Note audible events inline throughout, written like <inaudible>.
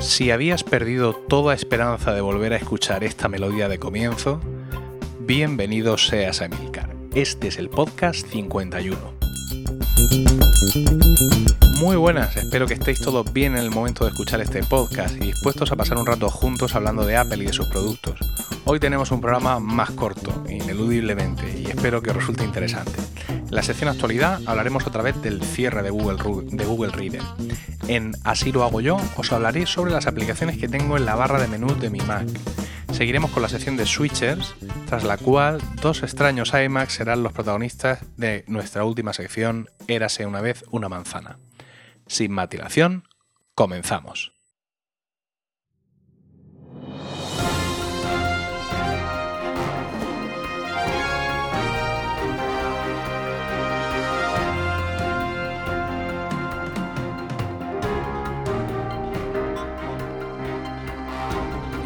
Si habías perdido toda esperanza de volver a escuchar esta melodía de comienzo, bienvenido seas a Emilcar. Este es el podcast 51. Muy buenas, espero que estéis todos bien en el momento de escuchar este podcast y dispuestos a pasar un rato juntos hablando de Apple y de sus productos. Hoy tenemos un programa más corto, ineludiblemente, y espero que resulte interesante. En la sección actualidad hablaremos otra vez del cierre de Google, de Google Reader. En Así lo hago yo os hablaré sobre las aplicaciones que tengo en la barra de menú de mi Mac. Seguiremos con la sección de switchers, tras la cual dos extraños iMacs serán los protagonistas de nuestra última sección Érase una vez una manzana. Sin matilación, comenzamos.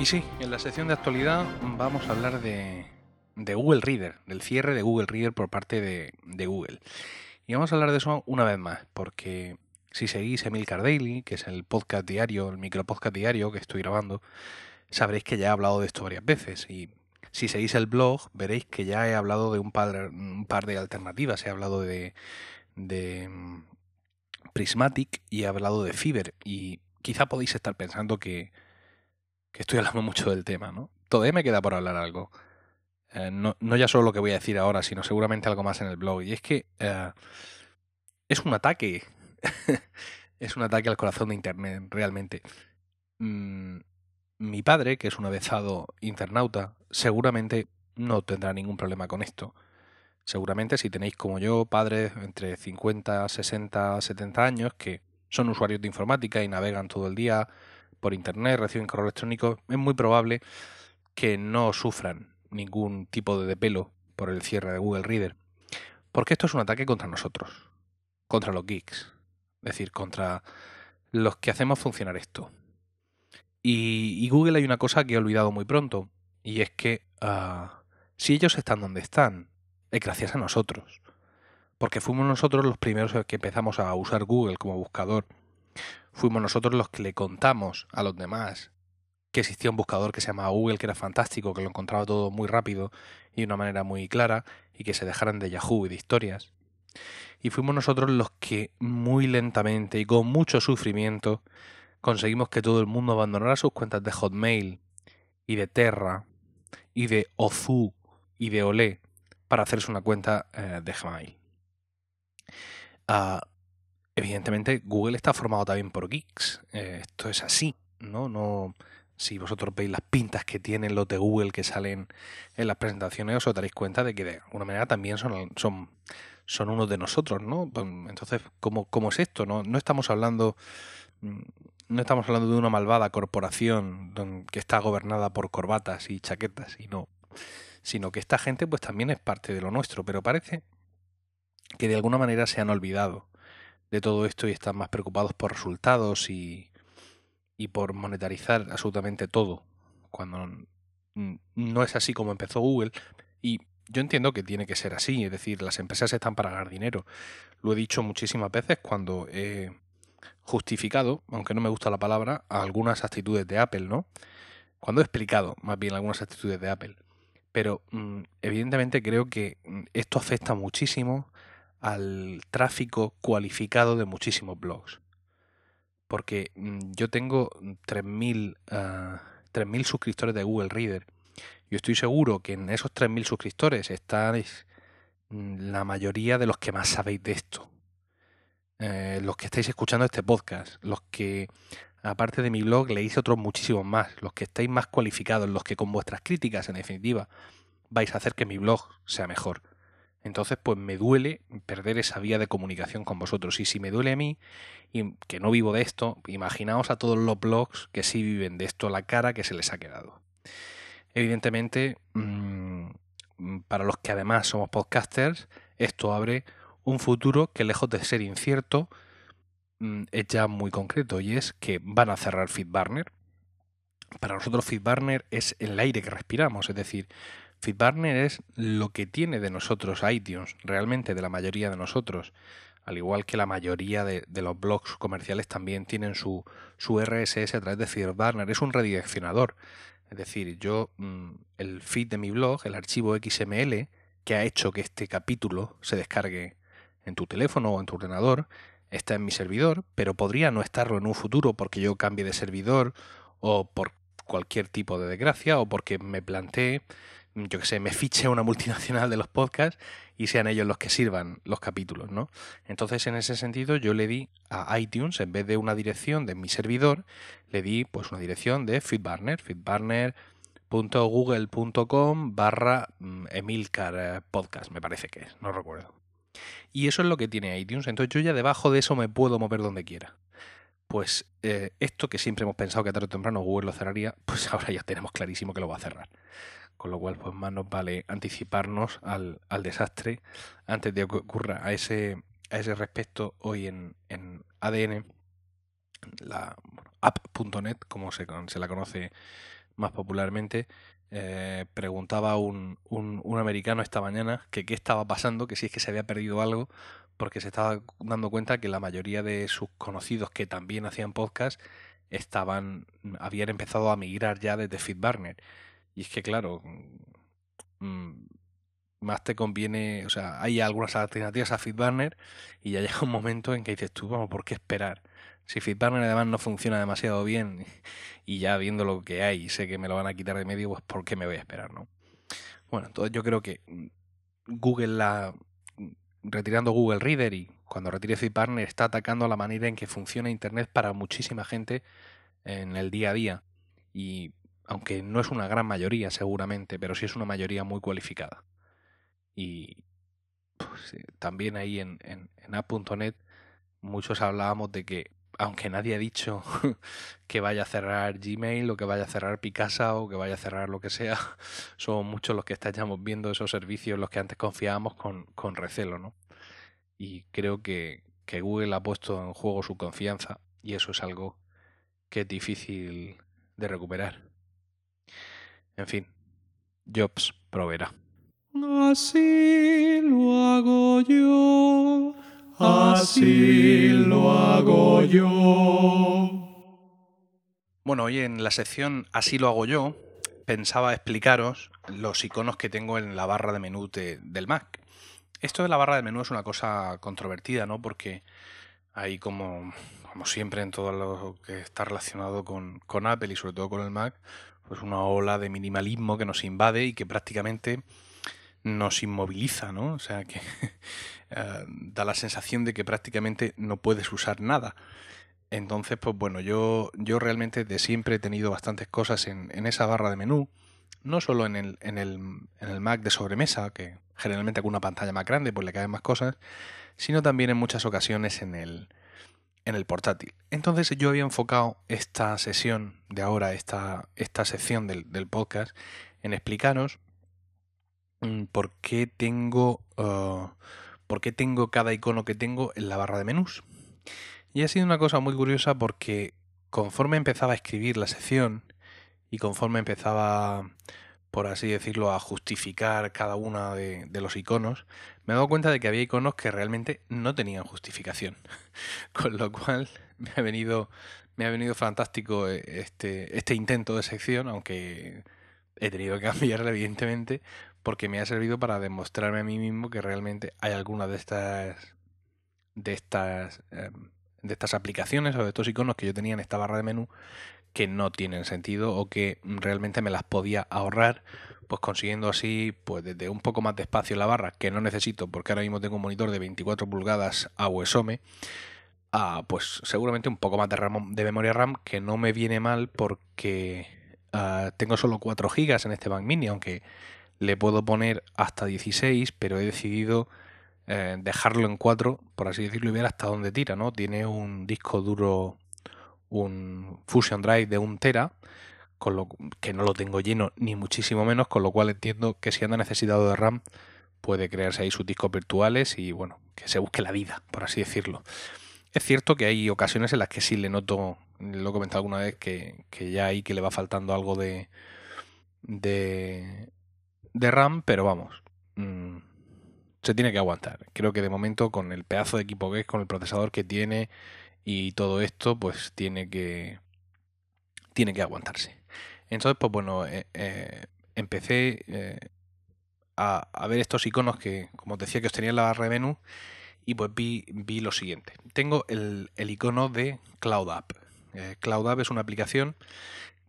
Y sí, en la sección de actualidad vamos a hablar de, Google Reader, del cierre de Google Reader por parte de, Google. Y vamos a hablar de eso una vez más, porque si seguís Emilcar Daily, que es el podcast diario, el micro podcast diario que estoy grabando, sabréis que ya he hablado de esto varias veces. Y si seguís el blog, veréis que ya he hablado de un par, de alternativas. He hablado de, de mm, Prismatic y he hablado de Fiber. Y quizá podéis estar pensando que que estoy hablando <laughs> mucho del tema, ¿no? Todavía me queda por hablar algo. Eh, no, ya solo lo que voy a decir ahora, sino seguramente algo más en el blog. Y es que eh, es un ataque. <laughs> es un ataque al corazón de Internet, realmente. Mm, mi padre, que es un avezado internauta, seguramente no tendrá ningún problema con esto. Seguramente si tenéis como yo padres entre 50, 60, 70 años que son usuarios de informática y navegan todo el día por internet, reciben correo electrónico, es muy probable que no sufran ningún tipo de pelo por el cierre de Google Reader. Porque esto es un ataque contra nosotros, contra los geeks, es decir, contra los que hacemos funcionar esto. Y, Google hay una cosa que he olvidado muy pronto, y es que ah, si ellos están donde están, es gracias a nosotros. Porque fuimos nosotros los primeros que empezamos a usar Google como buscador fuimos nosotros los que le contamos a los demás que existía un buscador que se llamaba Google, que era fantástico, que lo encontraba todo muy rápido y de una manera muy clara, y que se dejaran de Yahoo y de historias. Y fuimos nosotros los que muy lentamente y con mucho sufrimiento conseguimos que todo el mundo abandonara sus cuentas de Hotmail y de Terra y de Ozu y de Olé para hacerse una cuenta eh, de Gmail. Ah, evidentemente Google está formado también por geeks. Eh, esto es así, ¿no? No si vosotros veis las pintas que tienen los de Google que salen en las presentaciones, os daréis cuenta de que de alguna manera también son, son, son unos de nosotros, ¿no? Pues, entonces, ¿cómo, es esto? No, no estamos hablando mm, no estamos hablando de una malvada corporación que está gobernada por corbatas y chaquetas, sino que esta gente pues también es parte de lo nuestro, pero parece que de alguna manera se han olvidado de todo esto y están más preocupados por resultados y, y por monetarizar absolutamente todo, cuando no es así como empezó Google. Y yo entiendo que tiene que ser así, es decir, las empresas están para ganar dinero. Lo he dicho muchísimas veces cuando he justificado, aunque no me gusta la palabra, algunas actitudes de Apple, ¿no? Cuando he explicado más bien algunas actitudes de Apple. Pero mm, evidentemente creo que mm, esto afecta muchísimo al tráfico cualificado de muchísimos blogs. Porque mm, yo tengo 3.000 uh, suscriptores de Google Reader. Yo estoy seguro que en esos 3.000 suscriptores estáis mm, la mayoría de los que más sabéis de esto. Eh, los que estáis escuchando este podcast, los que, aparte de mi blog, leéis otros muchísimos más, los que estáis más cualificados, los que con vuestras críticas, en definitiva, vais a hacer que mi blog sea mejor. Entonces, pues me duele perder esa vía de comunicación con vosotros. Y si me duele a mí, y que no vivo de esto, imaginaos a todos los blogs que sí viven de esto la cara que se les ha quedado. Evidentemente, mm, para los que además somos podcasters, esto abre un futuro que lejos de ser incierto, mm, es ya muy concreto y es que van a cerrar FeedBurner. Para nosotros FeedBurner es el aire que respiramos, es decir, FeedBurner es lo que tiene de nosotros iTunes, realmente de la mayoría de nosotros. Al igual que la mayoría de, los blogs comerciales también tienen su, RSS a través de FeedBurner. Es un redireccionador. Es decir, yo, mm, el feed de mi blog, el archivo XML, que ha hecho que este capítulo se descargue en tu teléfono o en tu ordenador, está en mi servidor, pero podría no estarlo en un futuro porque yo cambie de servidor o por cualquier tipo de desgracia o porque me plantee, yo que sé, me fiche una multinacional de los podcasts y sean ellos los que sirvan los capítulos, ¿no? Entonces, en ese sentido, yo le di a iTunes, en vez de una dirección de mi servidor, le di pues una dirección de Feedburner, feedburner.google.com barra mm, Emilcar eh, Podcast, me parece que es, no recuerdo. Y eso es lo que tiene iTunes. Entonces yo ya debajo de eso me puedo mover donde quiera. Pues eh, esto que siempre hemos pensado que tarde o temprano Google lo cerraría, pues ahora ya tenemos clarísimo que lo va a cerrar. Con lo cual, pues más nos vale anticiparnos al, desastre antes de que ocurra. A ese, a ese respecto, hoy en, en ADN, la app.net, como se, se la conoce más popularmente, eh, preguntaba un, un, americano esta mañana que qué estaba pasando, que si es que se había perdido algo, porque se estaba dando cuenta que la mayoría de sus conocidos que también hacían podcast estaban, habían empezado a migrar ya desde FeedBurner. Y es que claro, mm, más te conviene, o sea, hay algunas alternativas a FeedBurner y ya <laughs> llega un momento en que dices tú, vamos, ¿por qué esperar? Si FitBurner además no funciona demasiado bien <laughs> y ya viendo lo que hay, sé que me lo van a quitar de medio, pues ¿por qué me voy a esperar, no? Bueno, entonces yo creo que mm, Google la mm, retirando Google Reader y cuando retire FitBurner está atacando la manera en que funciona Internet para muchísima gente en el día a día y aunque no es una gran mayoría seguramente, pero sí es una mayoría muy cualificada. Y pues, también ahí en, en, en app.net muchos hablábamos de que aunque nadie ha dicho <laughs> que vaya a cerrar Gmail o que vaya a cerrar Picasa o que vaya a cerrar lo que sea, <laughs> son muchos los que estamos viendo esos servicios los que antes confiábamos con, con recelo, ¿no? Y creo que, que Google ha puesto en juego su confianza y eso es algo que es difícil de recuperar. En fin, Jobs proveerá. Así lo hago yo así lo hago yo. Bueno, hoy en la sección Así lo hago yo, pensaba explicaros los iconos que tengo en la barra de menú del Mac. Esto de la barra de menú es una cosa controvertida, ¿no? Porque hay como, como siempre en todo lo que está relacionado con, con Apple y sobre todo con el Mac, pues una ola de minimalismo que nos invade y que prácticamente nos inmoviliza, ¿no? O sea, que <laughs> eh, da la sensación de que prácticamente no puedes usar nada. Entonces, pues bueno, yo, yo realmente de siempre he tenido bastantes cosas en, en esa barra de menú, no solo en el, en, el, en el Mac de sobremesa, que generalmente con una pantalla más grande pues le caen más cosas, sino también en muchas ocasiones en el, en el portátil. Entonces yo había enfocado esta sesión de ahora, esta, esta sección del, del podcast, en explicaros Mm, por qué tengo, ah, por qué tengo cada icono que tengo en la barra de menús. Y ha sido una cosa muy curiosa porque conforme empezaba a escribir la sección y conforme empezaba, por así decirlo, a justificar cada uno de, los iconos, me he dado cuenta de que había iconos que realmente no tenían justificación. <laughs> Con lo cual me ha venido, me ha venido fantástico eh, este, este intento de sección, aunque he tenido que <laughs> cambiarla evidentemente, porque me ha servido para demostrarme a mí mismo que realmente hay algunas de estas de estas em, de estas aplicaciones o de estos iconos que yo tenía en esta barra de menú que no tienen sentido o que realmente me las podía ahorrar pues consiguiendo así pues desde un poco más de espacio en la barra que no necesito porque ahora mismo tengo un monitor de 24 pulgadas a USOME a pues seguramente un poco más de, RAM, de memoria RAM que no me viene mal porque ah, tengo solo 4 gigas en este Mac Mini aunque le puedo poner hasta 16, pero he decidido eh, dejarlo en 4, por así decirlo, y ver hasta dónde tira, ¿no? Tiene un disco duro, un Fusion Drive de 1 tera, con lo que no lo tengo lleno ni muchísimo menos, con lo cual entiendo que si anda necesitado de RAM, puede crearse ahí sus discos virtuales y bueno, que se busque la vida, por así decirlo. Es cierto que hay ocasiones en las que sí le noto, lo he comentado alguna vez, que, que ya ahí que le va faltando algo de, de de RAM, pero vamos, mm, se tiene que aguantar. Creo que de momento con el pedazo de equipo que es, con el procesador que tiene y todo esto, pues tiene que tiene que aguantarse. Entonces, pues bueno, eh, eh, empecé eh, a, ver estos iconos que, como te decía, que os tenía en la barra de menú y pues vi, vi lo siguiente. Tengo el, el icono de Cloud App. Cloud App es una aplicación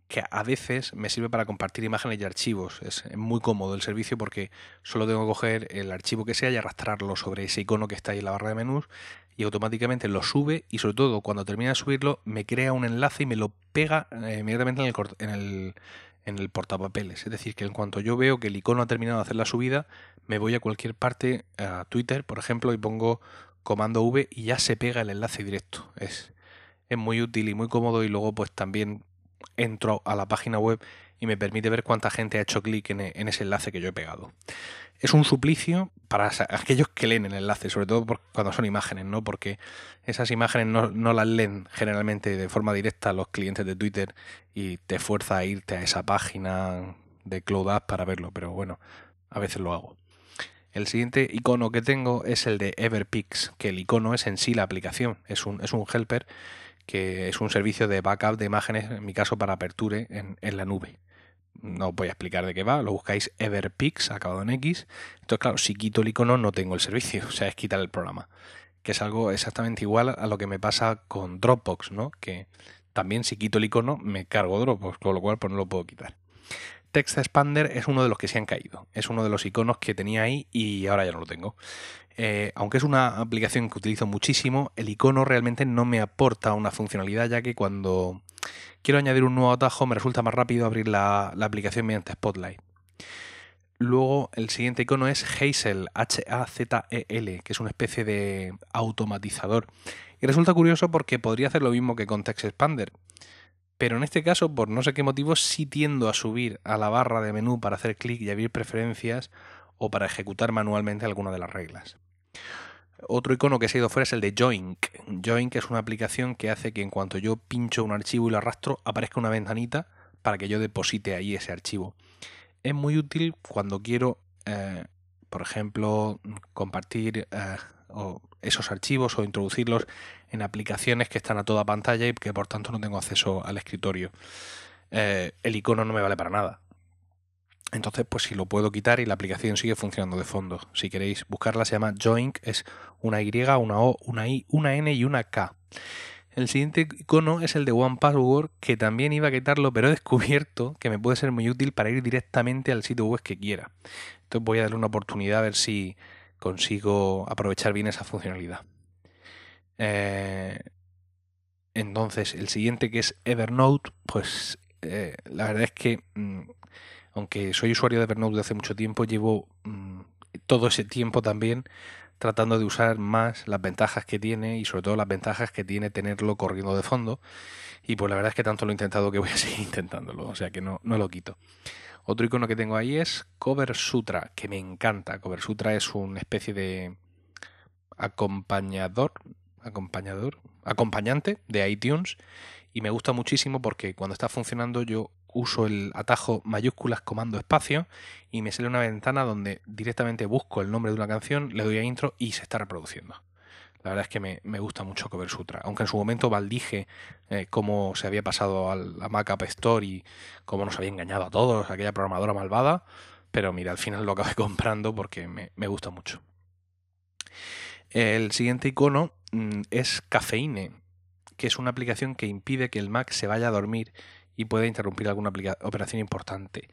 que a veces me sirve para compartir imágenes y archivos. Es muy cómodo el servicio porque solo tengo que coger el archivo que sea y arrastrarlo sobre ese icono que está ahí en la barra de menús y automáticamente lo sube y sobre todo cuando termina de subirlo me crea un enlace y me lo pega eh, inmediatamente en el, en el, en el portapapeles. Es decir, que en cuanto yo veo que el icono ha terminado de hacer la subida, me voy a cualquier parte, a Twitter, por ejemplo, y pongo comando V y ya se pega el enlace directo. Es, es muy útil y muy cómodo y luego pues también entro a la página web y me permite ver cuánta gente ha hecho clic en, ese enlace que yo he pegado. Es un suplicio para aquellos que leen el enlace, sobre todo cuando son imágenes, ¿no? Porque esas imágenes no, las leen generalmente de forma directa los clientes de Twitter y te fuerza a irte a esa página de Cloud App para verlo, pero bueno, a veces lo hago. El siguiente icono que tengo es el de Everpix, que el icono es en sí la aplicación, es un, es un helper que es un servicio de backup de imágenes, en mi caso para Aperture, en, la nube. No os voy a explicar de qué va, lo buscáis Everpix, acabado en X. Entonces, claro, si quito el icono no tengo el servicio, <laughs> o sea, es quitar el programa. Que es algo exactamente igual a lo que me pasa con Dropbox, ¿no? Que también si quito el icono me cargo Dropbox, con lo cual pues no lo puedo quitar. Text Expander es uno de los que se han caído. Es uno de los iconos que tenía ahí y ahora ya no lo tengo. Eh, aunque es una aplicación que utilizo muchísimo, el icono realmente no me aporta una funcionalidad, ya que cuando quiero añadir un nuevo atajo me resulta más rápido abrir la, aplicación mediante Spotlight. Luego el siguiente icono es Hazel, H-A-Z-E-L, que es una especie de automatizador. Y resulta curioso porque podría hacer lo mismo que con Text Expander. Pero en este caso, por no sé qué motivo, sí tiendo a subir a la barra de menú para hacer clic y abrir preferencias o para ejecutar manualmente alguna de las reglas. Otro icono que se ha ido fuera es el de Joink. Joink es una aplicación que hace que en cuanto yo pincho un archivo y lo arrastro, aparezca una ventanita para que yo deposite ahí ese archivo. Es muy útil cuando quiero, eh, por ejemplo, compartir eh, esos archivos o introducirlos en aplicaciones que están a toda pantalla y que por tanto no tengo acceso al escritorio. Eh, el icono no me vale para nada. Entonces, pues si lo puedo quitar y la aplicación sigue funcionando de fondo. Si queréis buscarla, se llama Joink, es una Y, una O, una I, una N y una K. El siguiente icono es el de One Password, que también iba a quitarlo, pero he descubierto que me puede ser muy útil para ir directamente al sitio web que quiera. Entonces voy a darle una oportunidad a ver si consigo aprovechar bien esa funcionalidad. Eh, entonces, el siguiente que es Evernote, pues eh, la verdad es que mm, aunque soy usuario de Evernote hace mucho tiempo, llevo mm, todo ese tiempo también tratando de usar más las ventajas que tiene y sobre todo las ventajas que tiene tenerlo corriendo de fondo. Y pues la verdad es que tanto lo he intentado que voy a <laughs> seguir intentándolo, o sea que no, no lo quito. Otro icono que tengo ahí es Cover Sutra, que me encanta. Cover Sutra es una especie de acompañador, acompañador, acompañante de iTunes y me gusta muchísimo porque cuando está funcionando yo uso el atajo mayúsculas comando espacio y me sale una ventana donde directamente busco el nombre de una canción, le doy a intro y se está reproduciendo. La verdad es que me, gusta mucho Cover Sutra, aunque en su momento maldije eh, cómo se había pasado a la Mac App Store y cómo nos había engañado a todos, aquella programadora malvada, pero mira, al final lo acabé <laughs> comprando porque me, me gusta mucho. El siguiente icono mm, es Cafeine, que es una aplicación que impide que el Mac se vaya a dormir y puede interrumpir alguna operación importante.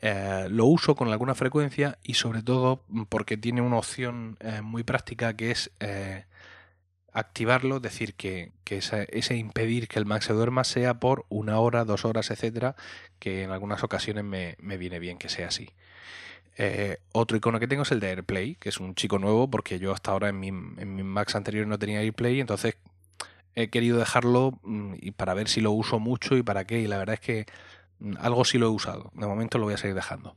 Eh, lo uso con alguna frecuencia y sobre todo porque tiene una opción eh, muy práctica que es eh, activarlo, decir que, ese, impedir que el Mac se duerma sea por una hora, dos horas, etcétera, que en algunas ocasiones me, viene bien que sea así. otro icono que tengo es el de AirPlay, que es un chico nuevo porque yo hasta ahora en mi, en mi Macs anterior no tenía AirPlay, entonces he querido dejarlo mm, y para ver si lo uso mucho y para qué. Y la verdad es que mm, algo sí lo he usado. De momento lo voy a seguir dejando.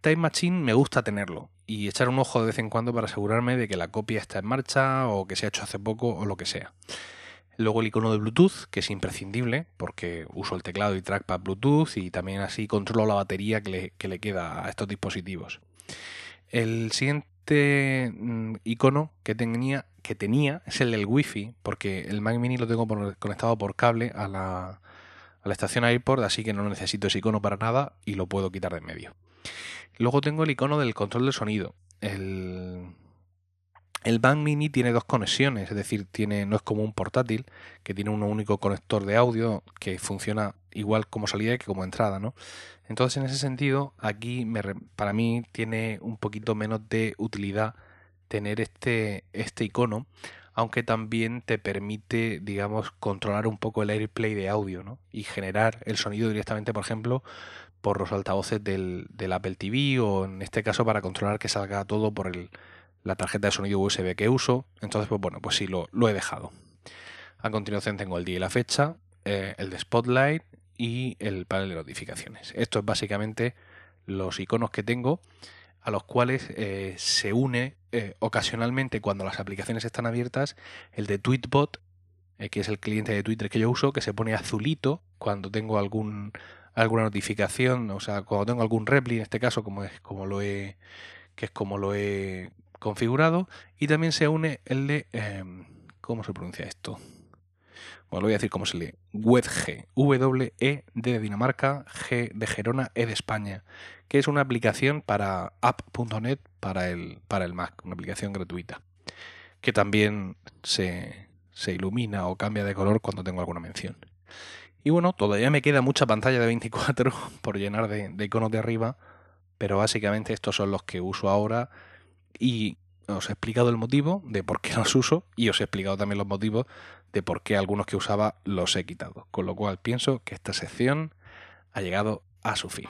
Time Machine me gusta tenerlo y echar un ojo de vez en cuando para asegurarme de que la copia está en marcha o que se ha hecho hace poco o lo que sea. Luego el icono de Bluetooth, que es imprescindible porque uso el teclado y trackpad Bluetooth y también así controlo la batería que le, que le queda a estos dispositivos. El siguiente mm, icono que tenía, que tenía es el del Wi-Fi, porque el Mac Mini lo tengo conectado por cable a la, a la estación AirPort, así que no necesito ese icono para nada y lo puedo quitar de en medio. Luego tengo el icono del control del sonido. El, el Mac Mini tiene dos conexiones, es decir, tiene, no es como un portátil, que tiene un único conector de audio que funciona igual como salida que como entrada, ¿no? Entonces, en ese sentido, aquí me, para mí tiene un poquito menos de utilidad tener este, este icono, aunque también te permite, digamos, controlar un poco el AirPlay de audio, ¿no? Y generar el sonido directamente, por ejemplo, por los altavoces del, del Apple TV o en este caso para controlar que salga todo por el la tarjeta de sonido USB que uso. Entonces, pues bueno, pues sí, lo, he dejado. A continuación tengo el día y la fecha, eh, el de Spotlight y el panel de notificaciones. Esto es básicamente los iconos que tengo a los cuales eh, se une eh, ocasionalmente cuando las aplicaciones están abiertas el de Tweetbot, que es el cliente de Twitter que yo uso, que se pone azulito cuando tengo algún alguna notificación, o sea, cuando tengo algún repli en este caso, como es como lo he que es como lo he configurado y también se une el de... Em, ¿Cómo se pronuncia esto? Bueno, lo voy a decir cómo se lee. WebG, W-E de Dinamarca, G de Gerona, E de España, que es una aplicación para app.net para el, para el Mac, una aplicación gratuita, que también se, se ilumina o cambia de color cuando tengo alguna mención. Y bueno, todavía me queda mucha pantalla de 24 <laughs> por llenar de, de iconos de arriba, pero básicamente estos son los que uso ahora y os he explicado el motivo de por qué <laughs> los uso y os he explicado también los motivos de por qué algunos que usaba los he quitado. Con lo cual pienso que esta sección ha llegado a su fin.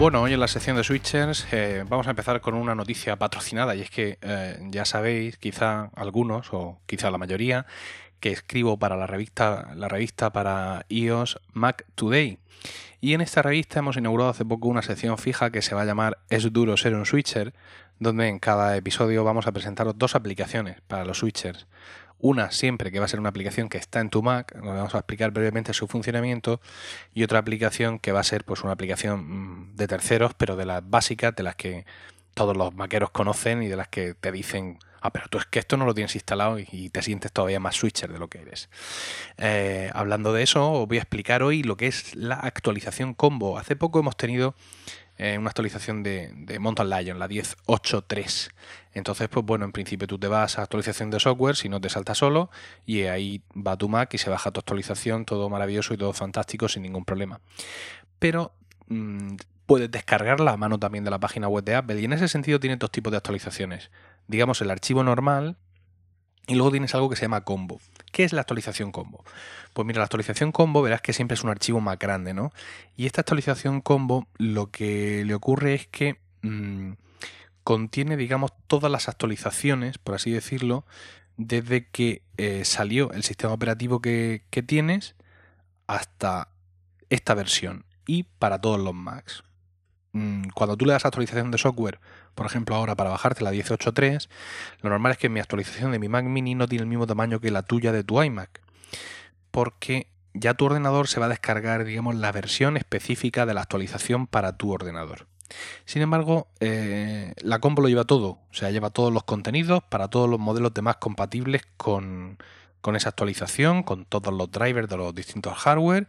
Bueno, hoy en la sección de Switchers eh, vamos a empezar con una noticia patrocinada y es que eh, ya sabéis, quizá algunos o quizá la mayoría, que escribo para la revista, la revista para iOS Mac Today. Y en esta revista hemos inaugurado hace poco una sección fija que se va a llamar Es duro ser un switcher, donde en cada episodio vamos a presentaros dos aplicaciones para los switchers. Una siempre que va a ser una aplicación que está en tu Mac, nos vamos a explicar brevemente su funcionamiento, y otra aplicación que va a ser pues una aplicación mm, de terceros, pero de las básicas, de las que todos los maqueros conocen y de las que te dicen, ah, pero tú es que esto no lo tienes instalado y te sientes todavía más switcher de lo que eres. Eh, hablando de eso, os voy a explicar hoy lo que es la actualización combo. Hace poco hemos tenido eh, una actualización de, Mountain Lion, la 10.8.3. Entonces, pues bueno, en principio tú te vas a actualización de software, si no te salta solo, y ahí va tu Mac y se baja tu actualización, todo maravilloso y todo fantástico sin ningún problema. Pero mm, puedes descargarla a mano también de la página web de Apple, y en ese sentido tiene dos tipos de actualizaciones. Digamos el archivo normal, y luego tienes algo que se llama combo. ¿Qué es la actualización combo? Pues mira, la actualización combo verás que siempre es un archivo más grande, ¿no? Y esta actualización combo lo que le ocurre es que mm, contiene, digamos, todas las actualizaciones, por así decirlo, desde que eh, salió el sistema operativo que, que tienes hasta esta versión y para todos los Macs. Mm, cuando tú le das actualización de software, por ejemplo ahora para bajarte la 18.3, lo normal es que mi actualización de mi Mac mini no tiene el mismo tamaño que la tuya de tu iMac porque ya tu ordenador se va a descargar, digamos, la versión específica de la actualización para tu ordenador. Sin embargo, eh, la combo lo lleva todo, o sea, lleva todos los contenidos para todos los modelos de más compatibles con, con esa actualización, con todos los drivers de los distintos hardware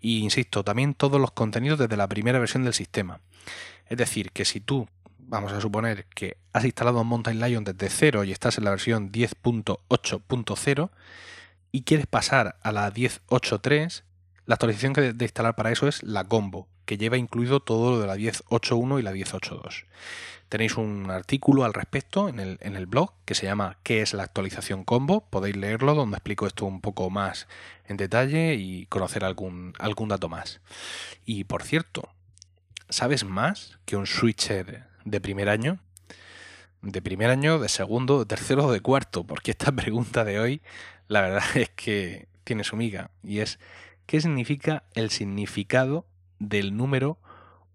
e, insisto, también todos los contenidos desde la primera versión del sistema. Es decir, que si tú, vamos a suponer que has instalado Mountain Lion desde cero y estás en la versión 10.8.0, y quieres pasar a la 10.8.3, la actualización que de instalar para eso es la combo, que lleva incluido todo lo de la 10.8.1 y la 10.8.2. Tenéis un artículo al respecto en el, en el, blog que se llama ¿Qué es la actualización combo? Podéis leerlo donde explico esto un poco más en detalle y conocer algún, algún dato más. Y por cierto, ¿sabes más que un switcher de primer año? De primer año, de segundo, de tercero o de cuarto, porque esta <laughs> pregunta de hoy la verdad <laughs> es que tiene su miga y es qué significa el significado del número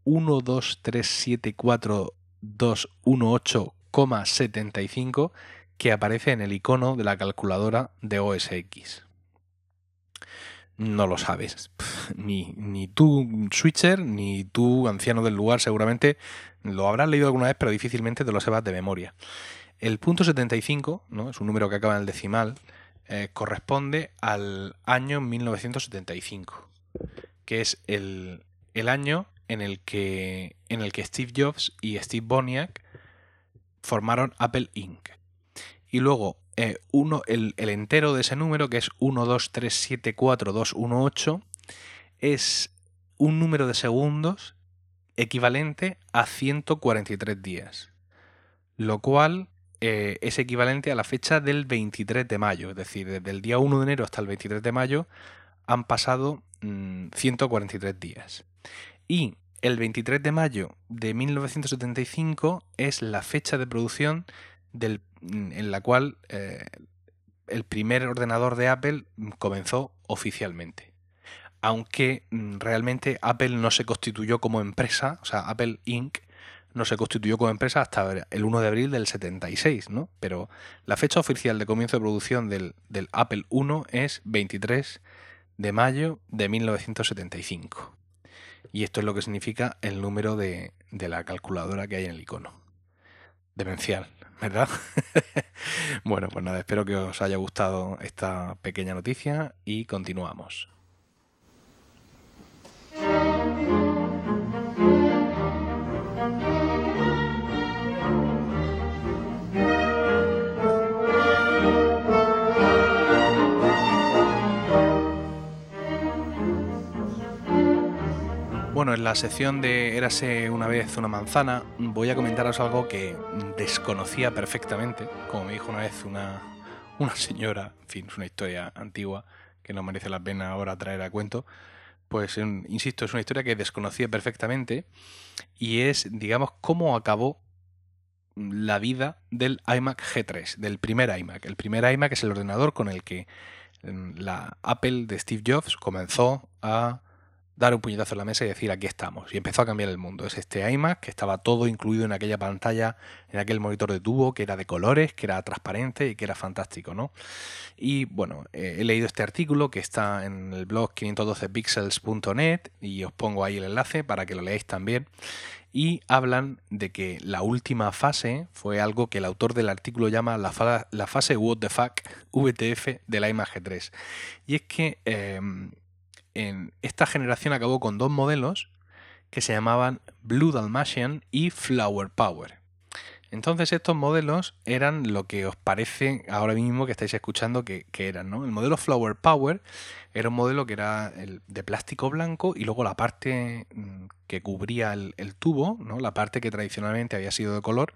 123742185 que aparece en el icono de la calculadora de OS X. No lo sabes. Ni, ni tú, switcher, ni tú, anciano del lugar, seguramente lo habrás leído alguna vez, pero difícilmente te lo sepas de memoria. El punto 75, ¿no? es un número que acaba en el decimal, eh, corresponde al año 1975, que es el, el año en el que, en el que Steve Jobs y Steve Wozniak formaron Apple Inc. Y luego eh, uno, el, entero de ese número, que es 123742218, es un número de segundos equivalente a 143 días. Lo cual eh, es equivalente a la fecha del 23 de mayo. Es decir, desde el día 1 de enero hasta el 23 de mayo han pasado 143 mm, días. Y el 23 de mayo de 1975 es la fecha de producción mm, en la cual eh, el primer ordenador de Apple comenzó oficialmente. Aunque mm, realmente Apple no se constituyó como empresa, o sea, Apple Inc. no se constituyó como empresa hasta el 1 de abril del 76, ¿no? Pero la fecha oficial de comienzo de producción del, del Apple I es 23 de mayo de 1975. Y esto es lo que significa el número de, de la calculadora que hay en el icono. Demencial, ¿verdad? <laughs> bueno, pues nada, espero que os haya gustado esta pequeña noticia y continuamos. Bueno, en la sección de Érase una vez una manzana, voy a comentaros algo que desconocía perfectamente, como me dijo una vez una, una señora, en fin, es una historia antigua que no merece la pena ahora traer a cuento. Pues, insisto, es una historia que desconocía perfectamente y es, digamos, cómo acabó la vida del iMac G3, del primer iMac. El primer iMac es el ordenador con el que mm, la Apple de Steve Jobs comenzó a dar un puñetazo en la mesa y decir aquí estamos. Y empezó a cambiar el mundo. Es este iMac que estaba todo incluido en aquella pantalla, en aquel monitor de tubo que era de colores, que era transparente y que era fantástico, ¿no? Y bueno, eh, he leído este artículo que está en el blog 512pixels.net y os pongo ahí el enlace para que lo leáis también. Y hablan de que la última fase fue algo que el autor del artículo llama la, fase What the fuck, VTF del iMac G3. Y es que em, en esta generación acabó con dos modelos que se llamaban Blue Dalmatian y Flower Power. Entonces estos modelos eran lo que os parece ahora mismo que estáis escuchando que, eran. ¿no? El modelo Flower Power era un modelo que era de plástico blanco y luego la parte mm, que cubría el, el, tubo, ¿no? la parte que tradicionalmente había sido de color,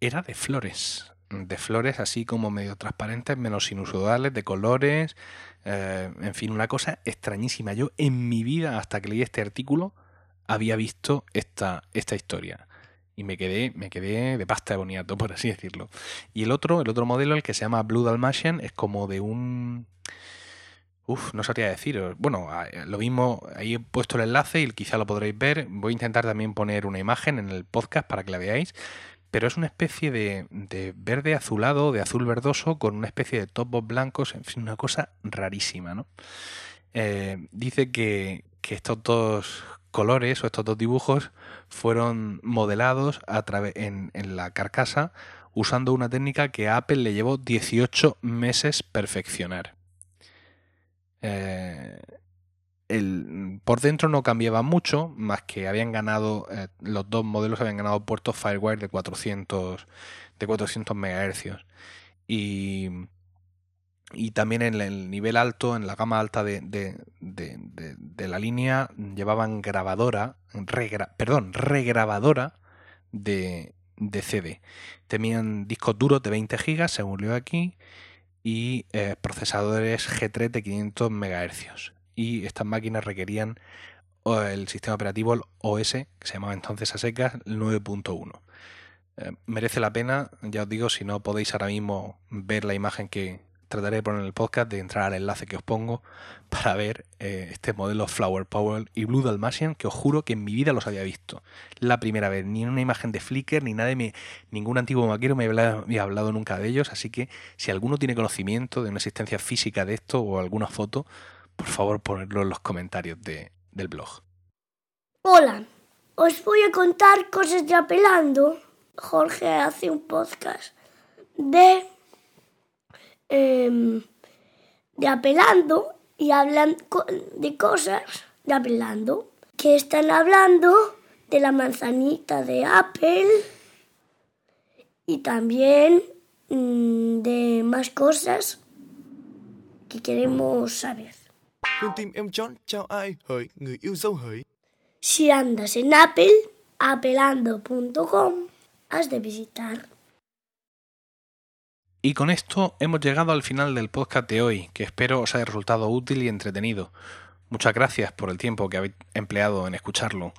era de flores. De flores así como medio transparentes, menos inusuales, de colores, eh, en fin, una cosa extrañísima. Yo en mi vida, hasta que leí este artículo, había visto esta, esta historia. Y me quedé, me quedé de pasta de boniato, por así decirlo. Y el otro, el otro modelo, el que se llama Blue Dalmatian, es como de un. Uf, no sabría decir. Bueno, lo mismo, ahí he puesto el enlace y quizá lo podréis ver. Voy a intentar también poner una imagen en el podcast para que la veáis pero es una especie de, verde azulado, de azul verdoso, con una especie de topos blancos, en fin, una cosa rarísima, ¿no? Eh, dice que, estos dos colores o estos dos dibujos fueron modelados a en, en la carcasa usando una técnica que a Apple le llevó 18 meses perfeccionar. Eh, por dentro no cambiaba mucho, más que habían ganado, eh, los dos modelos habían ganado puertos Firewire de 400, de 400 MHz. Y, y también en el nivel alto, en la gama alta de, de, de, la línea, llevaban grabadora, perdón, regrabadora de, CD. Tenían discos duros de 20 GB, según leo aquí, y eh, procesadores G3 de 500 MHz y estas máquinas requerían el sistema operativo OS, que se llamaba entonces a secas 9.1. Eh, merece la pena, ya os digo, si no podéis ahora mismo ver la imagen que, trataré de poner en el podcast de entrar al enlace que os pongo <laughs> para ver eh, este modelo Flower Power y Blue Dalmatian que os juro que en mi vida los había visto. La primera vez, ni en una imagen de Flickr, ni nada de mi, ningún antiguo maquero me había, hablado nunca de ellos, así que si alguno tiene conocimiento de una existencia física de esto o alguna foto, por favor ponedlo en los comentarios del blog. Hola, os voy a contar cosas de Apelando. Jorge hace un podcast de Em, de apelando y hablan de cosas de apelando que están hablando de la manzanita de Apple y también mm, de más cosas que queremos saber. Si andas en Apple, apelando.com, has de visitar y con esto hemos llegado al final del podcast de hoy, que espero os haya resultado útil y entretenido. Muchas gracias por el tiempo que habéis empleado en escucharlo.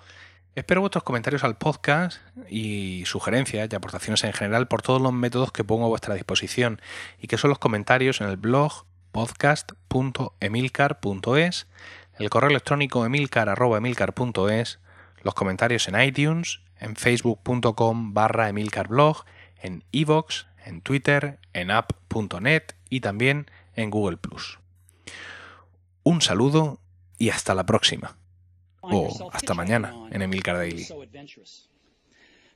Espero vuestros comentarios al podcast y sugerencias y aportaciones en general por todos los métodos que pongo a vuestra disposición y que son los comentarios en el blog podcast.emilcar.es, el correo electrónico emilcar.emilcar.es, los comentarios en iTunes, en facebook.com barra emilcarblog, en iVoox, en Twitter, en app.net y también en Google ⁇ Un saludo y hasta la próxima. O hasta mañana en Emilcar Daily.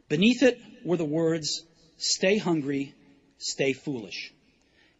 Beneath it were the words, stay hungry, stay foolish.